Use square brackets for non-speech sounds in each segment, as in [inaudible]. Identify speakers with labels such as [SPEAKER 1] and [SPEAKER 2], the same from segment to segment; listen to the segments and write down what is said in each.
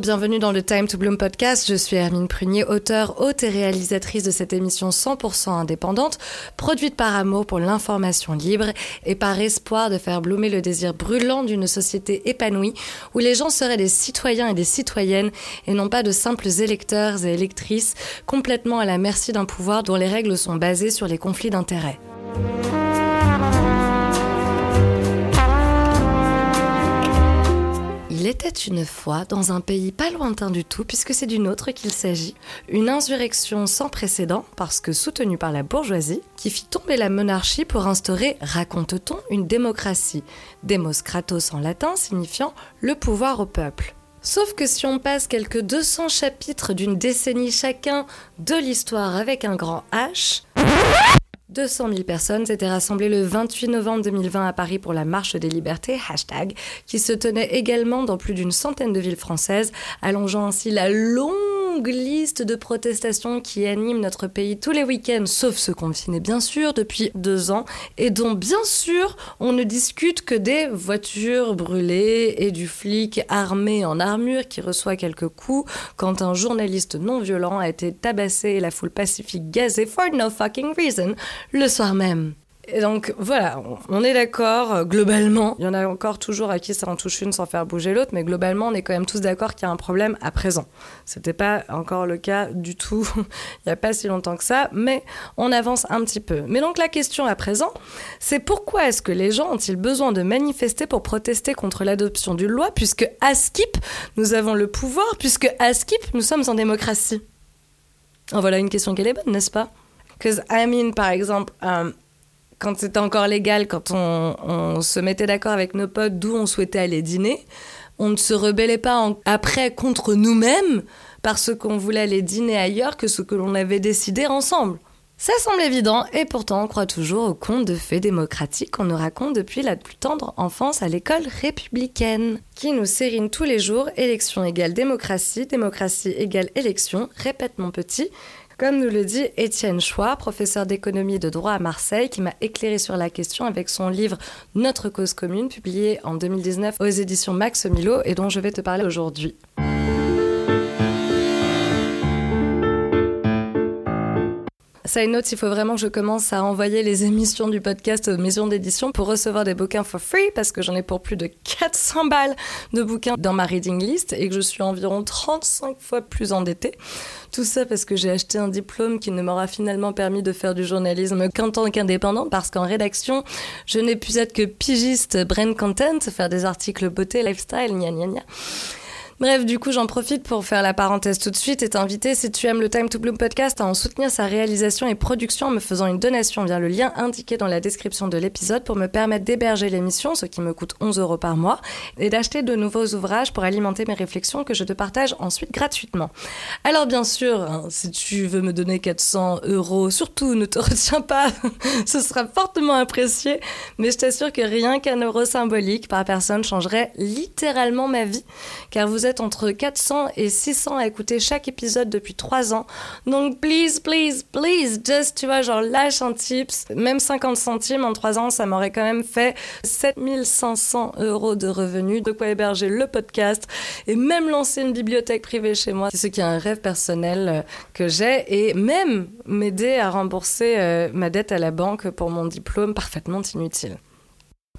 [SPEAKER 1] Bienvenue dans le Time to Bloom podcast. Je suis Hermine Prunier, auteure, hôte et réalisatrice de cette émission 100% indépendante, produite par amour pour l'information libre et par espoir de faire bloomer le désir brûlant d'une société épanouie où les gens seraient des citoyens et des citoyennes et non pas de simples électeurs et électrices complètement à la merci d'un pouvoir dont les règles sont basées sur les conflits d'intérêts. Était une fois, dans un pays pas lointain du tout, puisque c'est d'une autre qu'il s'agit, une insurrection sans précédent, parce que soutenue par la bourgeoisie, qui fit tomber la monarchie pour instaurer, raconte-t-on, une démocratie. Demos kratos en latin signifiant le pouvoir au peuple. Sauf que si on passe quelques 200 chapitres d'une décennie chacun de l'histoire avec un grand H, 200 000 personnes s'étaient rassemblées le 28 novembre 2020 à Paris pour la Marche des Libertés, hashtag, qui se tenait également dans plus d'une centaine de villes françaises, allongeant ainsi la longue liste de protestations qui animent notre pays tous les week-ends, sauf ceux confinés bien sûr depuis deux ans, et dont bien sûr on ne discute que des voitures brûlées et du flic armé en armure qui reçoit quelques coups quand un journaliste non violent a été tabassé et la foule pacifique gazée for no fucking reason le soir même. Et donc voilà, on est d'accord euh, globalement. Il y en a encore toujours à qui ça en touche une sans faire bouger l'autre, mais globalement, on est quand même tous d'accord qu'il y a un problème à présent. C'était pas encore le cas du tout [laughs] il n'y a pas si longtemps que ça, mais on avance un petit peu. Mais donc la question à présent, c'est pourquoi est-ce que les gens ont-ils besoin de manifester pour protester contre l'adoption d'une loi, puisque à Skip, nous avons le pouvoir, puisque à Skip, nous sommes en démocratie? En voilà une question qui est bonne, n'est-ce pas? Because I mean, par exemple, euh, quand c'était encore légal, quand on, se mettait d'accord avec nos potes d'où on souhaitait aller dîner, on ne se rebellait pas après contre nous-mêmes parce qu'on voulait aller dîner ailleurs que ce que l'on avait décidé ensemble. Ça semble évident, et pourtant on croit toujours aux contes de fées démocratiques qu'on nous raconte depuis la plus tendre enfance à l'école républicaine, qui nous sérine tous les jours élection égale démocratie, démocratie égale élection, répète mon petit, comme nous le dit Étienne Chouard, professeur d'économie et de droit à Marseille, qui m'a éclairé sur la question avec son livre Notre cause commune, publié en 2019 aux éditions Max Milo et dont je vais te parler aujourd'hui. Side note, il faut vraiment que je commence à envoyer les [laughs] émissions du podcast aux maisons d'édition pour recevoir des bouquins for free parce que j'en ai pour plus de 400 balles de bouquins dans ma reading list et que je suis environ 35 fois plus endettée. Tout ça parce que j'ai acheté un diplôme qui ne m'aura finalement permis de faire du journalisme qu'en tant qu'indépendant parce qu'en rédaction, je n'ai pu être que pigiste brand content, faire des articles beauté, lifestyle, gna gna gna. Bref, du coup, j'en profite pour faire la parenthèse tout de suite et t'inviter, si tu aimes le Time to Bloom podcast, à en soutenir sa réalisation et production en me faisant une donation via le lien indiqué dans la description de l'épisode pour me permettre d'héberger l'émission, ce qui me coûte 11 euros par mois, et d'acheter de nouveaux ouvrages pour alimenter mes réflexions que je te partage ensuite gratuitement. Alors, bien sûr, hein, si tu veux me donner 400 euros, surtout ne te [laughs] retiens pas, [laughs] ce sera fortement apprécié, mais je t'assure que rien qu'un euro symbolique par personne changerait littéralement ma vie, car vous êtes entre 400 et 600 à écouter chaque épisode depuis 3 ans. Donc, please, please, please, just, tu vois, genre, lâche un tips. Même 50 centimes en 3 ans, ça m'aurait quand même fait 7500 euros de revenus, de quoi héberger le podcast et même lancer une bibliothèque privée chez moi. C'est ce qui est un rêve personnel euh, que j'ai et même m'aider à rembourser euh, ma dette à la banque pour mon diplôme parfaitement inutile.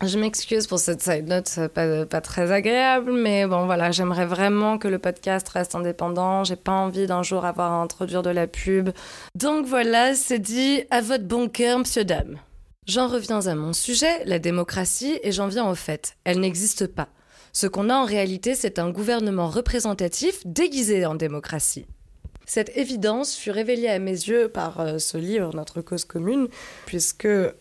[SPEAKER 1] Je m'excuse pour cette side note pas, pas très agréable, mais bon voilà, j'aimerais vraiment que le podcast reste indépendant. J'ai pas envie d'un jour avoir à introduire de la pub. Donc voilà, c'est dit à votre bon cœur, monsieur dame. J'en reviens à mon sujet, la démocratie, et j'en viens au fait. Elle n'existe pas. Ce qu'on a en réalité, c'est un gouvernement représentatif déguisé en démocratie. Cette évidence fut révélée à mes yeux par euh, ce livre, Notre cause commune, puisque euh,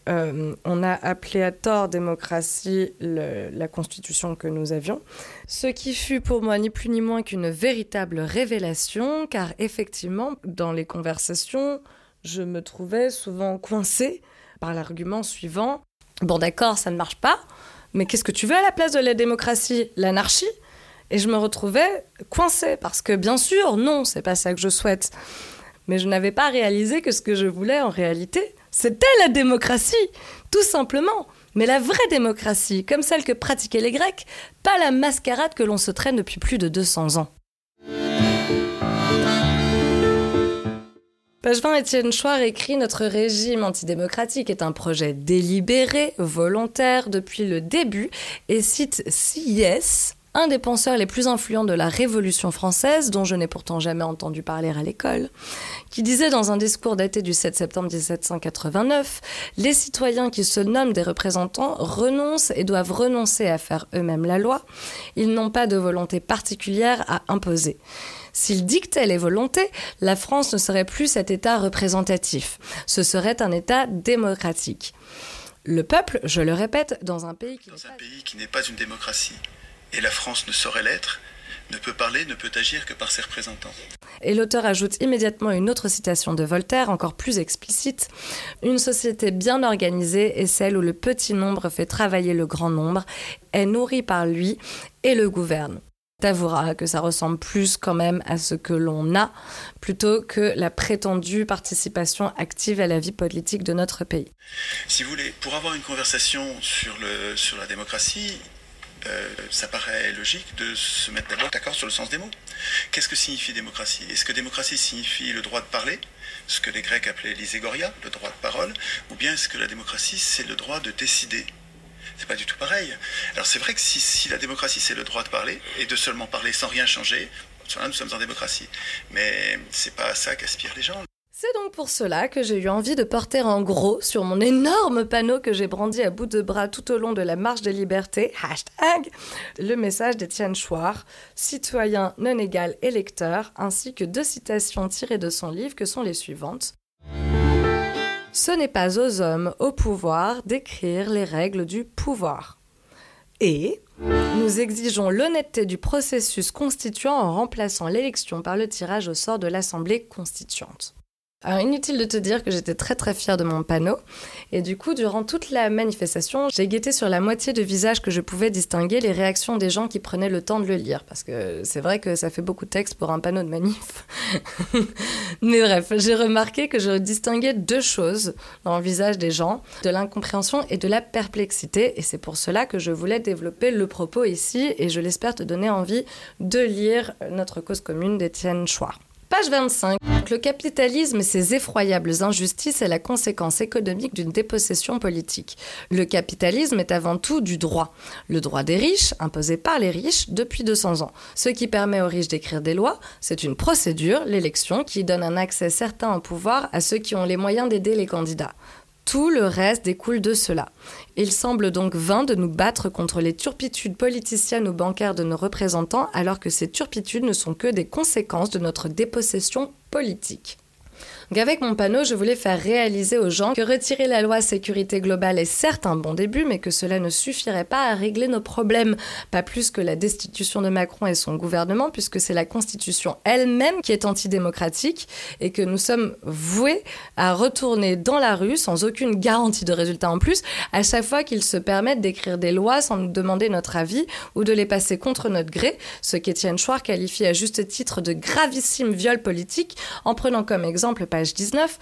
[SPEAKER 1] on a appelé à tort démocratie la constitution que nous avions, ce qui fut pour moi ni plus ni moins qu'une véritable révélation, car effectivement, dans les conversations, je me trouvais souvent coincée par l'argument suivant. Bon, d'accord, ça ne marche pas, mais qu'est-ce que tu veux à la place de la démocratie? L'anarchie? Et je me retrouvais coincée parce que bien sûr, non, c'est pas ça que je souhaite. Mais je n'avais pas réalisé que ce que je voulais en réalité, c'était la démocratie, tout simplement. Mais la vraie démocratie, comme celle que pratiquaient les Grecs, pas la mascarade que l'on se traîne depuis plus de 200 ans. Page 20, Étienne Chouard écrit Notre régime antidémocratique est un projet délibéré, volontaire depuis le début, et cite CIS, un des penseurs les plus influents de la Révolution française, dont je n'ai pourtant jamais entendu parler à l'école, qui disait dans un discours daté du 7 septembre 1789 Les citoyens qui se nomment des représentants renoncent et doivent renoncer à faire eux-mêmes la loi. Ils n'ont pas de volonté particulière à imposer. S'ils dictaient les volontés, la France ne serait plus cet État représentatif. Ce serait un État démocratique. Le peuple, je le répète, dans un pays qui
[SPEAKER 2] n'est pas... pas une démocratie, et la France ne saurait l'être, ne peut parler, ne peut agir que par ses représentants.
[SPEAKER 1] Et l'auteur ajoute immédiatement une autre citation de Voltaire, encore plus explicite. Une société bien organisée est celle où le petit nombre fait travailler le grand nombre, est nourri par lui et le gouverne. T'avoueras que ça ressemble plus quand même à ce que l'on a plutôt que la prétendue participation active à la vie politique de notre pays.
[SPEAKER 2] Si vous voulez, pour avoir une conversation sur, le, sur la démocratie, euh, ça paraît logique de se mettre d'abord d'accord sur le sens des mots. Qu'est-ce que signifie démocratie? Est-ce que démocratie signifie le droit de parler, ce que les Grecs appelaient l'iségoria, le droit de parole, ou bien est-ce que la démocratie c'est le droit de décider? C'est pas du tout pareil. Alors c'est vrai que si, la démocratie c'est le droit de parler et de seulement parler sans rien changer, nous sommes en démocratie. Mais c'est pas à ça qu'aspirent les gens.
[SPEAKER 1] C'est donc pour cela que j'ai eu envie de porter en gros sur mon énorme panneau que j'ai brandi à bout de bras tout au long de la marche des libertés, hashtag, le message d'Étienne Chouard, citoyen non égal électeur, ainsi que deux citations tirées de son livre que sont les suivantes. Ce n'est pas aux hommes au pouvoir d'écrire les règles du pouvoir. Et nous exigeons l'honnêteté du processus constituant en remplaçant l'élection par le tirage au sort de l'Assemblée constituante. Alors inutile de te dire que j'étais très très fière de mon panneau et du coup durant toute la manifestation j'ai guetté sur la moitié de visage que je pouvais distinguer les réactions des gens qui prenaient le temps de le lire parce que c'est vrai que ça fait beaucoup de texte pour un panneau de manif. [laughs] Mais bref, j'ai remarqué que je distinguais deux choses dans le visage des gens, de l'incompréhension et de la perplexité et c'est pour cela que je voulais développer le propos ici et je l'espère te donner envie de lire notre cause commune d'Étienne Chouard. Page 25. Le capitalisme et ses effroyables injustices est la conséquence économique d'une dépossession politique. Le capitalisme est avant tout du droit. Le droit des riches, imposé par les riches depuis 200 ans. Ce qui permet aux riches d'écrire des lois, c'est une procédure, l'élection, qui donne un accès certain au pouvoir à ceux qui ont les moyens d'aider les candidats. Tout le reste découle de cela. Il semble donc vain de nous battre contre les turpitudes politiciennes ou bancaires de nos représentants alors que ces turpitudes ne sont que des conséquences de notre dépossession politique. Donc avec mon panneau, je voulais faire réaliser aux gens que retirer la loi sécurité globale est certes un bon début, mais que cela ne suffirait pas à régler nos problèmes, pas plus que la destitution de Macron et son gouvernement, puisque c'est la Constitution elle-même qui est antidémocratique et que nous sommes voués à retourner dans la rue sans aucune garantie de résultat en plus, à chaque fois qu'ils se permettent d'écrire des lois sans nous demander notre avis ou de les passer contre notre gré, ce qu'Étienne Chouard qualifie à juste titre de gravissime viol politique, en prenant comme exemple 19,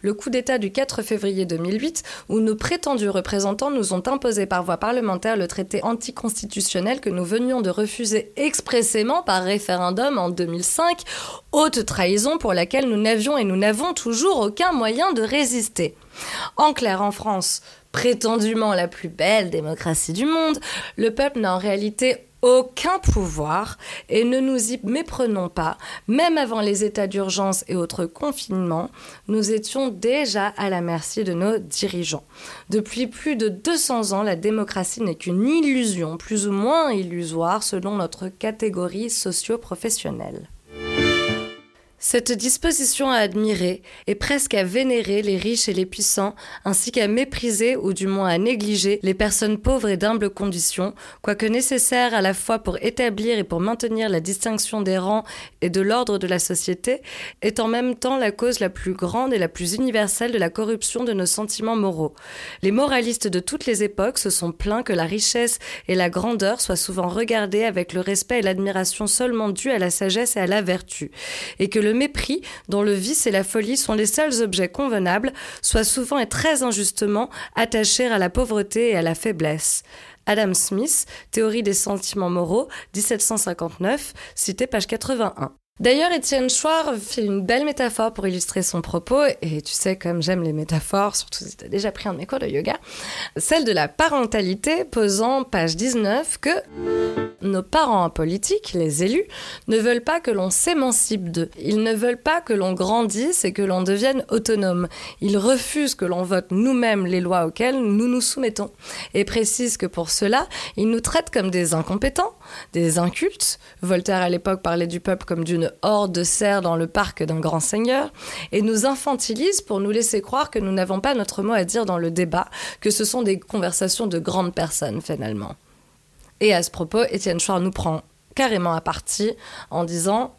[SPEAKER 1] le coup d'État du 4 février 2008, où nos prétendus représentants nous ont imposé par voie parlementaire le traité anticonstitutionnel que nous venions de refuser expressément par référendum en 2005, haute trahison pour laquelle nous n'avions et nous n'avons toujours aucun moyen de résister. En clair, en France, prétendument la plus belle démocratie du monde, le peuple n'a en réalité aucun pouvoir et ne nous y méprenons pas, même avant les états d'urgence et autres confinements, nous étions déjà à la merci de nos dirigeants. Depuis plus de 200 ans, la démocratie n'est qu'une illusion, plus ou moins illusoire selon notre catégorie socio-professionnelle. Cette disposition à admirer et presque à vénérer les riches et les puissants, ainsi qu'à mépriser ou du moins à négliger les personnes pauvres et d'humbles conditions, quoique nécessaire à la fois pour établir et pour maintenir la distinction des rangs et de l'ordre de la société, est en même temps la cause la plus grande et la plus universelle de la corruption de nos sentiments moraux. Les moralistes de toutes les époques se sont plaints que la richesse et la grandeur soient souvent regardées avec le respect et l'admiration seulement dus à la sagesse et à la vertu, et que le mépris, dont le vice et la folie sont les seuls objets convenables, soit souvent et très injustement attachés à la pauvreté et à la faiblesse. Adam Smith, Théorie des sentiments moraux, 1759, cité page 81. D'ailleurs, Étienne Chouard fait une belle métaphore pour illustrer son propos, et tu sais, comme j'aime les métaphores, surtout si tu as déjà pris un de mes cours de yoga, celle de la parentalité, posant page 19 que nos parents politiques, les élus, ne veulent pas que l'on s'émancipe d'eux. Ils ne veulent pas que l'on grandisse et que l'on devienne autonome. Ils refusent que l'on vote nous-mêmes les lois auxquelles nous nous soumettons. Et précisent que pour cela, ils nous traitent comme des incompétents, des incultes. Voltaire à l'époque parlait du peuple comme d'une horde de cerfs dans le parc d'un grand seigneur, et nous infantilisent pour nous laisser croire que nous n'avons pas notre mot à dire dans le débat, que ce sont des conversations de grandes personnes finalement. Et à ce propos, Étienne Chouard nous prend carrément à partie en disant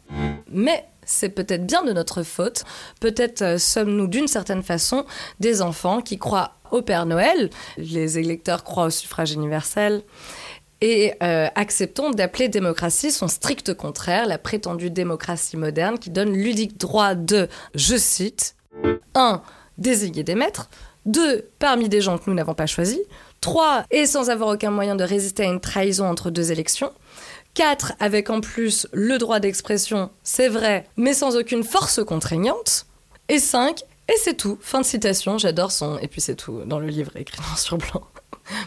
[SPEAKER 1] Mais c'est peut-être bien de notre faute, peut-être euh, sommes-nous d'une certaine façon des enfants qui croient au Père Noël, les électeurs croient au suffrage universel, et euh, acceptons d'appeler démocratie son strict contraire, la prétendue démocratie moderne qui donne ludique droit de, je cite, 1. désigner des maîtres, 2. parmi des gens que nous n'avons pas choisis, 3. et sans avoir aucun moyen de résister à une trahison entre deux élections, 4. avec en plus le droit d'expression, c'est vrai, mais sans aucune force contraignante, et 5. et c'est tout. Fin de citation, j'adore son... Et puis c'est tout dans le livre écrit [laughs] noir sur blanc.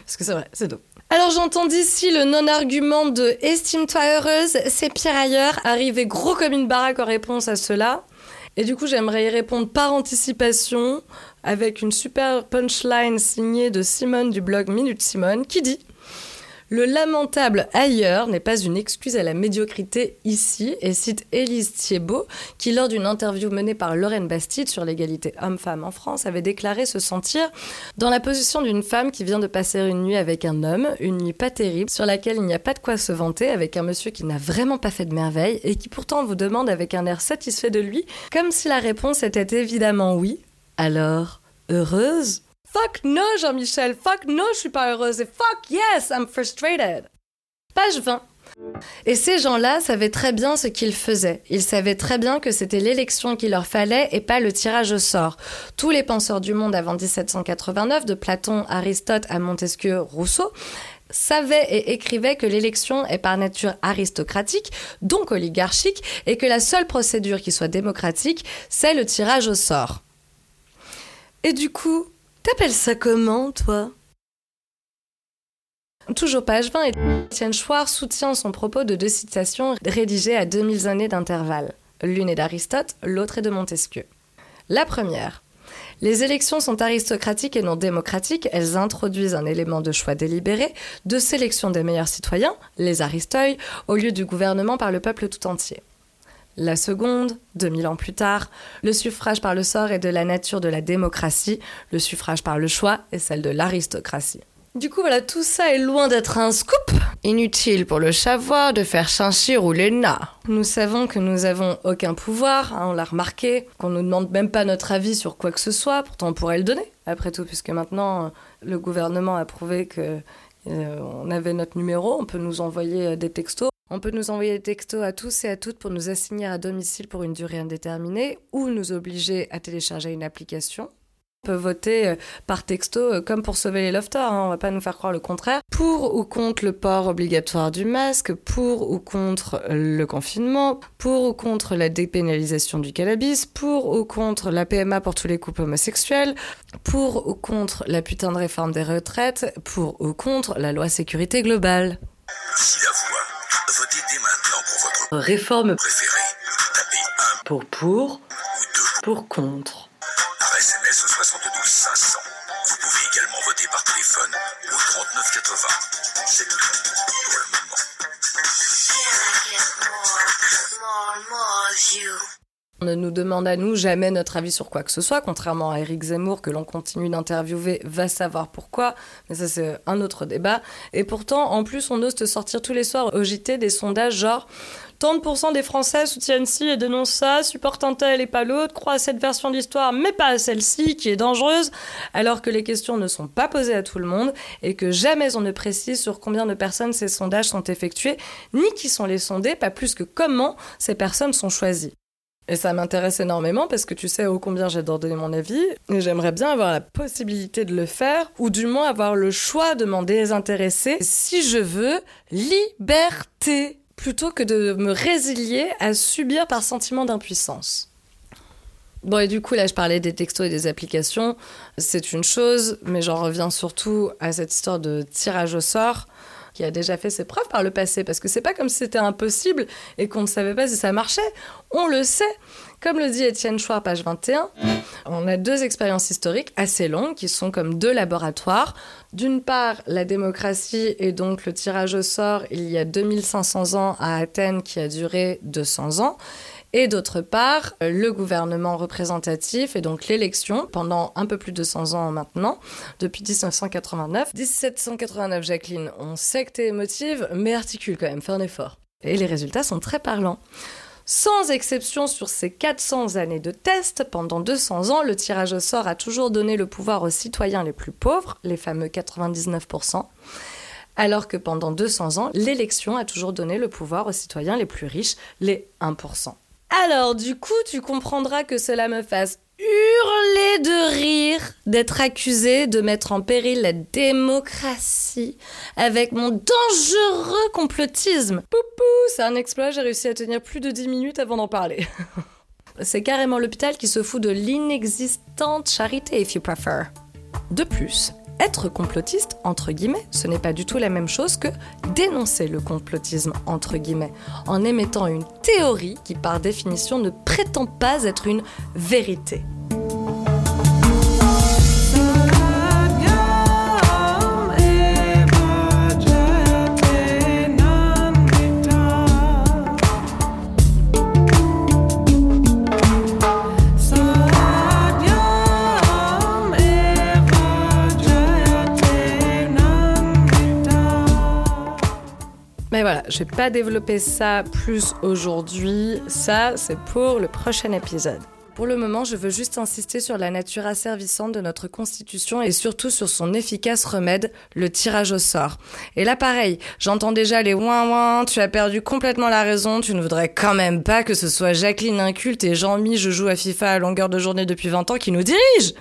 [SPEAKER 1] Parce que c'est vrai, c'est dope. Alors j'entends d'ici le non-argument de Estime-toi heureuse, c'est pire ailleurs, arriver gros comme une baraque en réponse à cela. Et du coup, j'aimerais y répondre par anticipation avec une super punchline signée de Simone du blog Minute Simone qui dit le lamentable ailleurs n'est pas une excuse à la médiocrité ici, et cite Élise Thiebaud, qui lors d'une interview menée par Lorraine Bastide sur l'égalité homme-femme en France avait déclaré se sentir dans la position d'une femme qui vient de passer une nuit avec un homme, une nuit pas terrible, sur laquelle il n'y a pas de quoi se vanter, avec un monsieur qui n'a vraiment pas fait de merveille, et qui pourtant vous demande avec un air satisfait de lui, comme si la réponse était évidemment oui. Alors, heureuse Fuck no, Jean-Michel. Fuck no, je suis pas heureuse. Et fuck yes, I'm frustrated. Page 20. Et ces gens-là savaient très bien ce qu'ils faisaient. Ils savaient très bien que c'était l'élection qu'il leur fallait et pas le tirage au sort. Tous les penseurs du monde avant 1789, de Platon, Aristote à Montesquieu, Rousseau, savaient et écrivaient que l'élection est par nature aristocratique, donc oligarchique, et que la seule procédure qui soit démocratique, c'est le tirage au sort. Et du coup, T'appelles ça comment, toi? Toujours page 20, Étienne Chouard soutient son propos de deux citations rédigées à 2000 années d'intervalle. L'une est d'Aristote, l'autre est de Montesquieu. La première. Les élections sont aristocratiques et non démocratiques, elles introduisent un élément de choix délibéré, de sélection des meilleurs citoyens, les aristeuils, au lieu du gouvernement par le peuple tout entier. La seconde, 2000 ans plus tard, le suffrage par le sort est de la nature de la démocratie, le suffrage par le choix est celle de l'aristocratie. Du coup, voilà, tout ça est loin d'être un scoop. Inutile pour le savoir de faire chinchir ou l'ENA. Nous savons que nous avons aucun pouvoir, hein, on l'a remarqué, qu'on nous demande même pas notre avis sur quoi que ce soit, pourtant on pourrait le donner, après tout, puisque maintenant le gouvernement a prouvé que euh, on avait notre numéro, on peut nous envoyer euh, des textos. On peut nous envoyer des textos à tous et à toutes pour nous assigner à domicile pour une durée indéterminée ou nous obliger à télécharger une application. On peut voter euh, par texto euh, comme pour sauver les lofters, hein, on va pas nous faire croire le contraire. Pour ou contre le port obligatoire du masque, pour ou contre le confinement, pour ou contre la dépénalisation du cannabis, pour ou contre la PMA pour tous les couples homosexuels, pour ou contre la putain de réforme des retraites, pour ou contre la loi sécurité globale. Réforme préférée. Tapez 1 pour pour ou 2 pour contre. SMS au 72 500. Vous pouvez également voter par téléphone au 39 80. C'est tout pour le moment. On ne nous demande à nous jamais notre avis sur quoi que ce soit, contrairement à Eric Zemmour que l'on continue d'interviewer, va savoir pourquoi, mais ça c'est un autre débat. Et pourtant, en plus, on ose te sortir tous les soirs au JT des sondages genre 30% des Français soutiennent ci et dénoncent ça, supportent un tel et pas l'autre, croient à cette version de l'histoire mais pas à celle-ci qui est dangereuse, alors que les questions ne sont pas posées à tout le monde et que jamais on ne précise sur combien de personnes ces sondages sont effectués, ni qui sont les sondés, pas plus que comment ces personnes sont choisies. Et ça m'intéresse énormément parce que tu sais ô combien j'adore donner mon avis et j'aimerais bien avoir la possibilité de le faire ou du moins avoir le choix de m'en désintéresser si je veux liberté plutôt que de me résilier à subir par sentiment d'impuissance. Bon, et du coup, là, je parlais des textos et des applications. C'est une chose, mais j'en reviens surtout à cette histoire de tirage au sort qui a déjà fait ses preuves par le passé, parce que c'est pas comme si c'était impossible et qu'on ne savait pas si ça marchait. On le sait. Comme le dit Étienne Chouard, page 21, on a deux expériences historiques assez longues qui sont comme deux laboratoires. D'une part, la démocratie et donc le tirage au sort il y a 2500 ans à Athènes qui a duré 200 ans et d'autre part le gouvernement représentatif et donc l'élection pendant un peu plus de 100 ans maintenant, depuis 1989. 1789, Jacqueline, on sait que t'es émotive, mais articule quand même, fais un effort. Et les résultats sont très parlants. Sans exception sur ces 400 années de tests, pendant 200 ans, le tirage au sort a toujours donné le pouvoir aux citoyens les plus pauvres, les fameux 99%, alors que pendant 200 ans, l'élection a toujours donné le pouvoir aux citoyens les plus riches, les 1%. Alors, du coup, tu comprendras que cela me fasse hurler de rire d'être accusé de mettre en péril la démocratie avec mon dangereux complotisme. Poupou, c'est un exploit, j'ai réussi à tenir plus de 10 minutes avant d'en parler. [laughs] c'est carrément l'hôpital qui se fout de l'inexistante charité, if you prefer. De plus, être complotiste, entre guillemets, ce n'est pas du tout la même chose que dénoncer le complotisme, entre guillemets, en émettant une théorie qui, par définition, ne prétend pas être une vérité. Mais voilà, je vais pas développer ça plus aujourd'hui. Ça, c'est pour le prochain épisode. Pour le moment, je veux juste insister sur la nature asservissante de notre Constitution et surtout sur son efficace remède, le tirage au sort. Et là, pareil, j'entends déjà les ouin ouin, tu as perdu complètement la raison, tu ne voudrais quand même pas que ce soit Jacqueline Inculte et Jean-Mi, je joue à FIFA à longueur de journée depuis 20 ans qui nous dirigent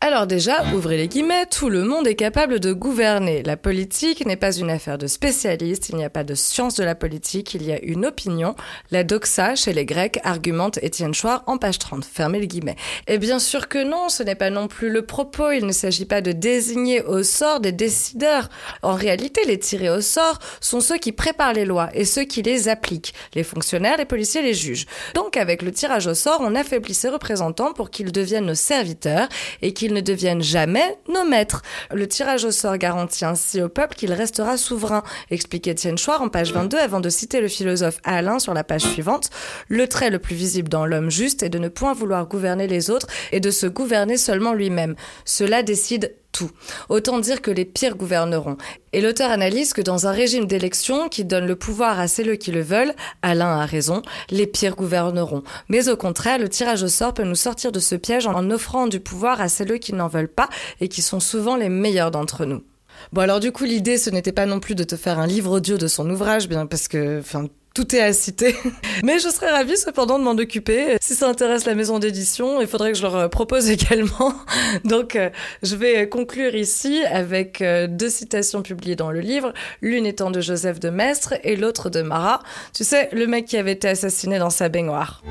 [SPEAKER 1] alors déjà, ouvrez les guillemets, tout le monde est capable de gouverner. La politique n'est pas une affaire de spécialistes, il n'y a pas de science de la politique, il y a une opinion. La doxa, chez les Grecs, argumente Étienne Chouard en page 30. Fermez les guillemets. Et bien sûr que non, ce n'est pas non plus le propos, il ne s'agit pas de désigner au sort des décideurs. En réalité, les tirés au sort sont ceux qui préparent les lois et ceux qui les appliquent. Les fonctionnaires, les policiers, les juges. Donc avec le tirage au sort, on affaiblit ses représentants pour qu'ils deviennent nos serviteurs et qu'ils ne deviennent jamais nos maîtres. Le tirage au sort garantit ainsi au peuple qu'il restera souverain, explique Étienne Chouard en page 22 avant de citer le philosophe Alain sur la page suivante. Le trait le plus visible dans l'homme juste est de ne point vouloir gouverner les autres et de se gouverner seulement lui-même. Cela décide tout. Autant dire que les pires gouverneront. Et l'auteur analyse que dans un régime d'élection qui donne le pouvoir à ceux qui le veulent, Alain a raison, les pires gouverneront. Mais au contraire, le tirage au sort peut nous sortir de ce piège en offrant du pouvoir à ceux qui n'en veulent pas et qui sont souvent les meilleurs d'entre nous. Bon alors du coup l'idée ce n'était pas non plus de te faire un livre audio de son ouvrage, bien parce que tout est à citer. [laughs] Mais je serais ravie cependant de m'en occuper. Si ça intéresse la maison d'édition, il faudrait que je leur euh, propose [laughs] également. Donc euh, je vais conclure ici avec euh, deux citations publiées dans le livre, l'une étant de Joseph de Maistre et l'autre de Marat. Tu sais, le mec qui avait été assassiné dans sa baignoire.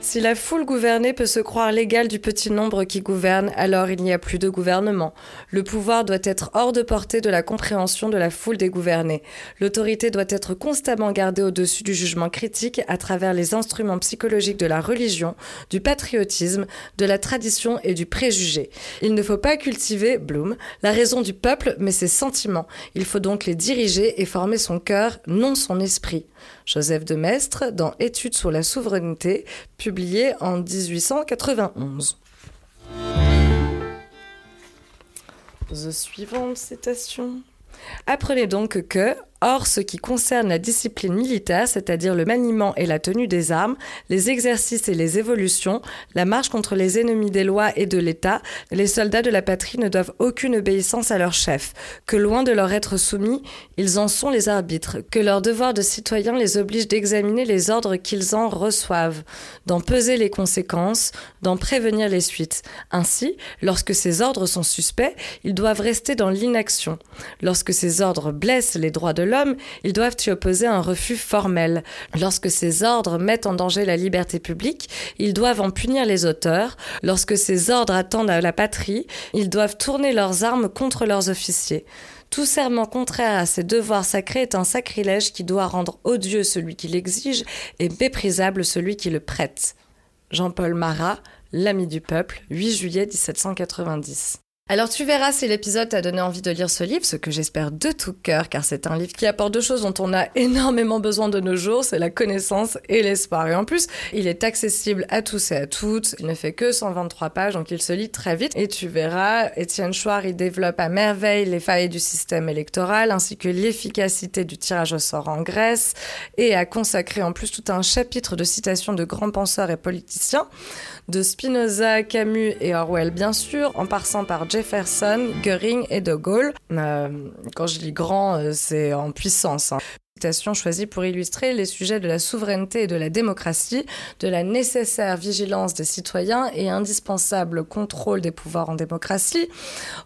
[SPEAKER 1] Si la foule gouvernée peut se croire l'égale du petit nombre qui gouverne, alors il n'y a plus de gouvernement. Le pouvoir doit être hors de portée de la compréhension de la foule des gouvernés. L'autorité doit être constamment gardée au-dessus du jugement critique à travers les instruments psychologiques de la religion, du patriotisme, de la tradition et du préjugé. Il ne faut pas cultiver, Bloom, la raison du peuple, mais ses sentiments. Il faut donc les diriger et former son cœur, non son esprit. Joseph de Maistre dans Études sur la souveraineté, publié en 1891. The suivante citation. Apprenez donc que, Or, ce qui concerne la discipline militaire, c'est-à-dire le maniement et la tenue des armes, les exercices et les évolutions, la marche contre les ennemis des lois et de l'État, les soldats de la patrie ne doivent aucune obéissance à leur chef, que loin de leur être soumis, ils en sont les arbitres, que leur devoir de citoyen les oblige d'examiner les ordres qu'ils en reçoivent, d'en peser les conséquences, d'en prévenir les suites. Ainsi, lorsque ces ordres sont suspects, ils doivent rester dans l'inaction. Lorsque ces ordres blessent les droits de l'homme, ils doivent y opposer un refus formel. Lorsque ces ordres mettent en danger la liberté publique, ils doivent en punir les auteurs. Lorsque ces ordres attendent à la patrie, ils doivent tourner leurs armes contre leurs officiers. Tout serment contraire à ses devoirs sacrés est un sacrilège qui doit rendre odieux celui qui l'exige et méprisable celui qui le prête. Jean-Paul Marat, L'ami du peuple, 8 juillet 1790. Alors tu verras si l'épisode t'a donné envie de lire ce livre, ce que j'espère de tout cœur, car c'est un livre qui apporte deux choses dont on a [laughs] énormément besoin de nos jours, c'est la connaissance et l'espoir. Et en plus, il est accessible à tous et à toutes, il ne fait que 123 pages, donc il se lit très vite. Et tu verras, Étienne Chouard, il développe à merveille les failles du système électoral, ainsi que l'efficacité du tirage au sort en Grèce, et a consacré en plus tout un chapitre de citations de grands penseurs et politiciens, de Spinoza, Camus et Orwell bien sûr, en passant par Jefferson, Goering et De Gaulle. Euh, quand je dis grand, euh, c'est en puissance. Hein choisie pour illustrer les sujets de la souveraineté et de la démocratie, de la nécessaire vigilance des citoyens et indispensable contrôle des pouvoirs en démocratie,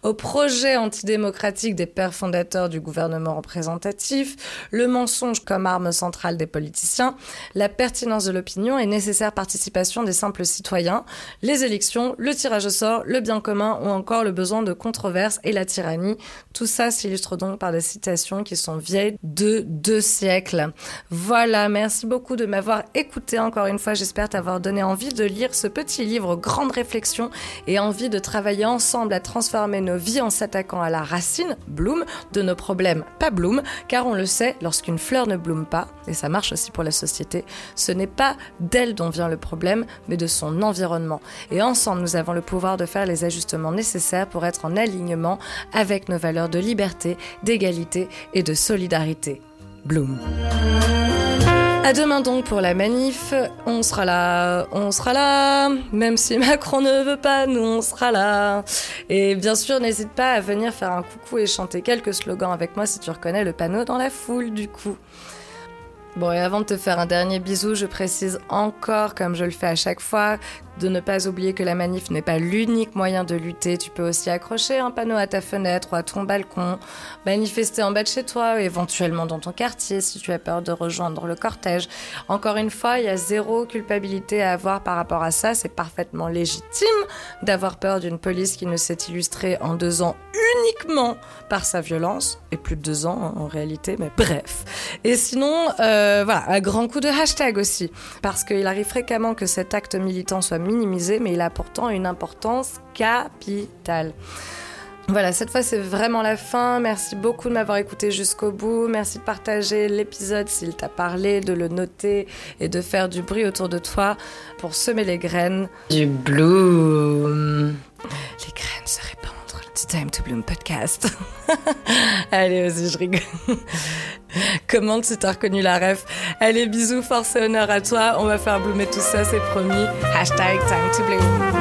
[SPEAKER 1] au projet antidémocratique des pères fondateurs du gouvernement représentatif, le mensonge comme arme centrale des politiciens, la pertinence de l'opinion et nécessaire participation des simples citoyens, les élections, le tirage au sort, le bien commun ou encore le besoin de controverse et la tyrannie. Tout ça s'illustre donc par des citations qui sont vieilles de deux siècle. Voilà, merci beaucoup de m'avoir écouté encore une fois. J'espère t'avoir donné envie de lire ce petit livre Grande réflexion et envie de travailler ensemble à transformer nos vies en s'attaquant à la racine, bloom, de nos problèmes, pas bloom, car on le sait, lorsqu'une fleur ne bloom pas, et ça marche aussi pour la société, ce n'est pas d'elle dont vient le problème, mais de son environnement. Et ensemble, nous avons le pouvoir de faire les ajustements nécessaires pour être en alignement avec nos valeurs de liberté, d'égalité et de solidarité. Bloom. À demain donc pour la manif. On sera là, on sera là. Même si Macron ne veut pas, nous on sera là. Et bien sûr, n'hésite pas à venir faire un coucou et chanter quelques slogans avec moi si tu reconnais le panneau dans la foule du coup. Bon, et avant de te faire un dernier bisou, je précise encore, comme je le fais à chaque fois, de ne pas oublier que la manif n'est pas l'unique moyen de lutter. Tu peux aussi accrocher un panneau à ta fenêtre ou à ton balcon, manifester en bas de chez toi, éventuellement dans ton quartier si tu as peur de rejoindre le cortège. Encore une fois, il y a zéro culpabilité à avoir par rapport à ça. C'est parfaitement légitime d'avoir peur d'une police qui ne s'est illustrée en deux ans uniquement par sa violence, et plus de deux ans en réalité, mais bref. Et sinon, euh, voilà, un grand coup de hashtag aussi, parce qu'il arrive fréquemment que cet acte militant soit minimisé, mais il a pourtant une importance capitale. Voilà, cette fois c'est vraiment la fin. Merci beaucoup de m'avoir écouté jusqu'au bout. Merci de partager l'épisode s'il t'a parlé, de le noter et de faire du bruit autour de toi pour semer les graines. Du bloom. Time to bloom podcast. [laughs] Allez, vas-y, je rigole. [laughs] Comment tu t'as reconnu la ref? Allez, bisous, force et honneur à toi. On va faire bloomer tout ça, c'est promis. Hashtag time to bloom.